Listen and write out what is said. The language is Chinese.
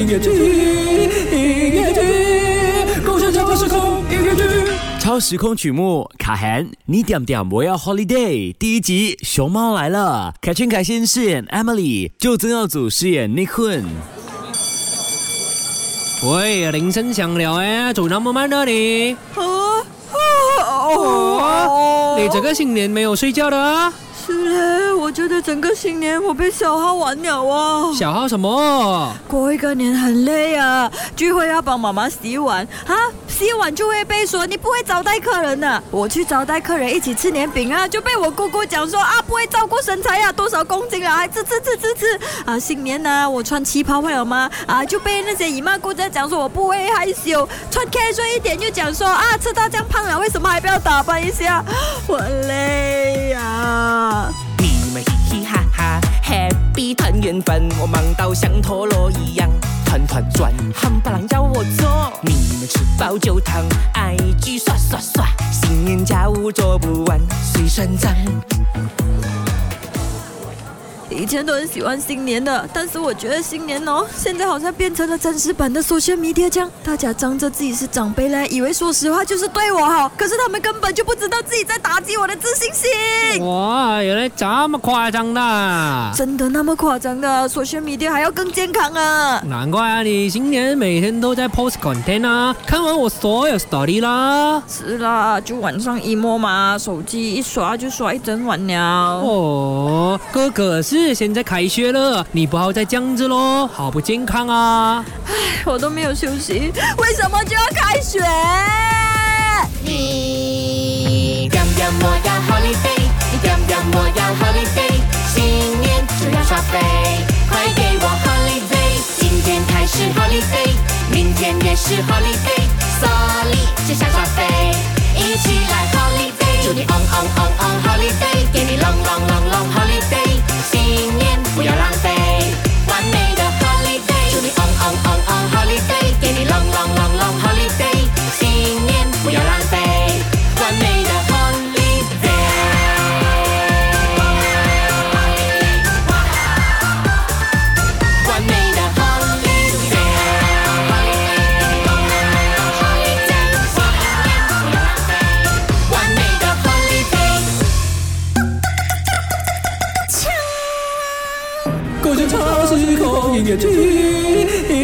音乐剧，音乐剧，共享超时空音乐剧。超时空曲目，卡涵，你点点我要 holiday。第一集，熊猫来了，凯旋凯先饰演 Emily，就曾耀祖饰演 Nick Hun。喂，铃声响了哎，走那么慢的你？哦哦，你这个新年没有睡觉的啊？是嘞，我觉得整个新年我被小号玩了啊！小号什么？过一个年很累啊，聚会要帮妈妈洗碗啊，洗碗就会被说你不会招待客人的。我去招待客人一起吃年饼啊，就被我姑姑讲说啊不会照顾身材呀，多少公斤啊，还吃吃吃吃吃啊！新年呢，我穿旗袍会了吗？啊，就被那些姨妈姑姐讲说我不会害羞，穿开穿一点就讲说啊吃到这样胖了，为什么还不要打扮一下？我累呀！你们嘻嘻哈哈，Happy 团圆饭，我忙到像陀螺团转，夯巴郎要我做。你们吃饱就躺，IG 刷刷刷，新年家务做不完，水算账。以前都很喜欢新年的，但是我觉得新年哦，现在好像变成了真实版的 social media 这样，大家仗着自己是长辈嘞，以为说实话就是对我好，可是他们根本就不知道自己在打击我的自信心。哇，原来这么夸张的，真的那么夸张的？social media 还要更健康啊？难怪啊，你新年每天都在 post content 啊，看完我所有 story 啦。是啦，就晚上一摸嘛，手机一刷就刷一整晚了。哦，哥哥是。现在开学了，你不好再这样子喽，好不健康啊！唉，我都没有休息，为什么就要开学？你点点我要 holiday，你点点我要 holiday，新年就要耍飞，快给我 holiday！今天开始 holiday，明天也是 holiday，所以接下耍飞，一起来 you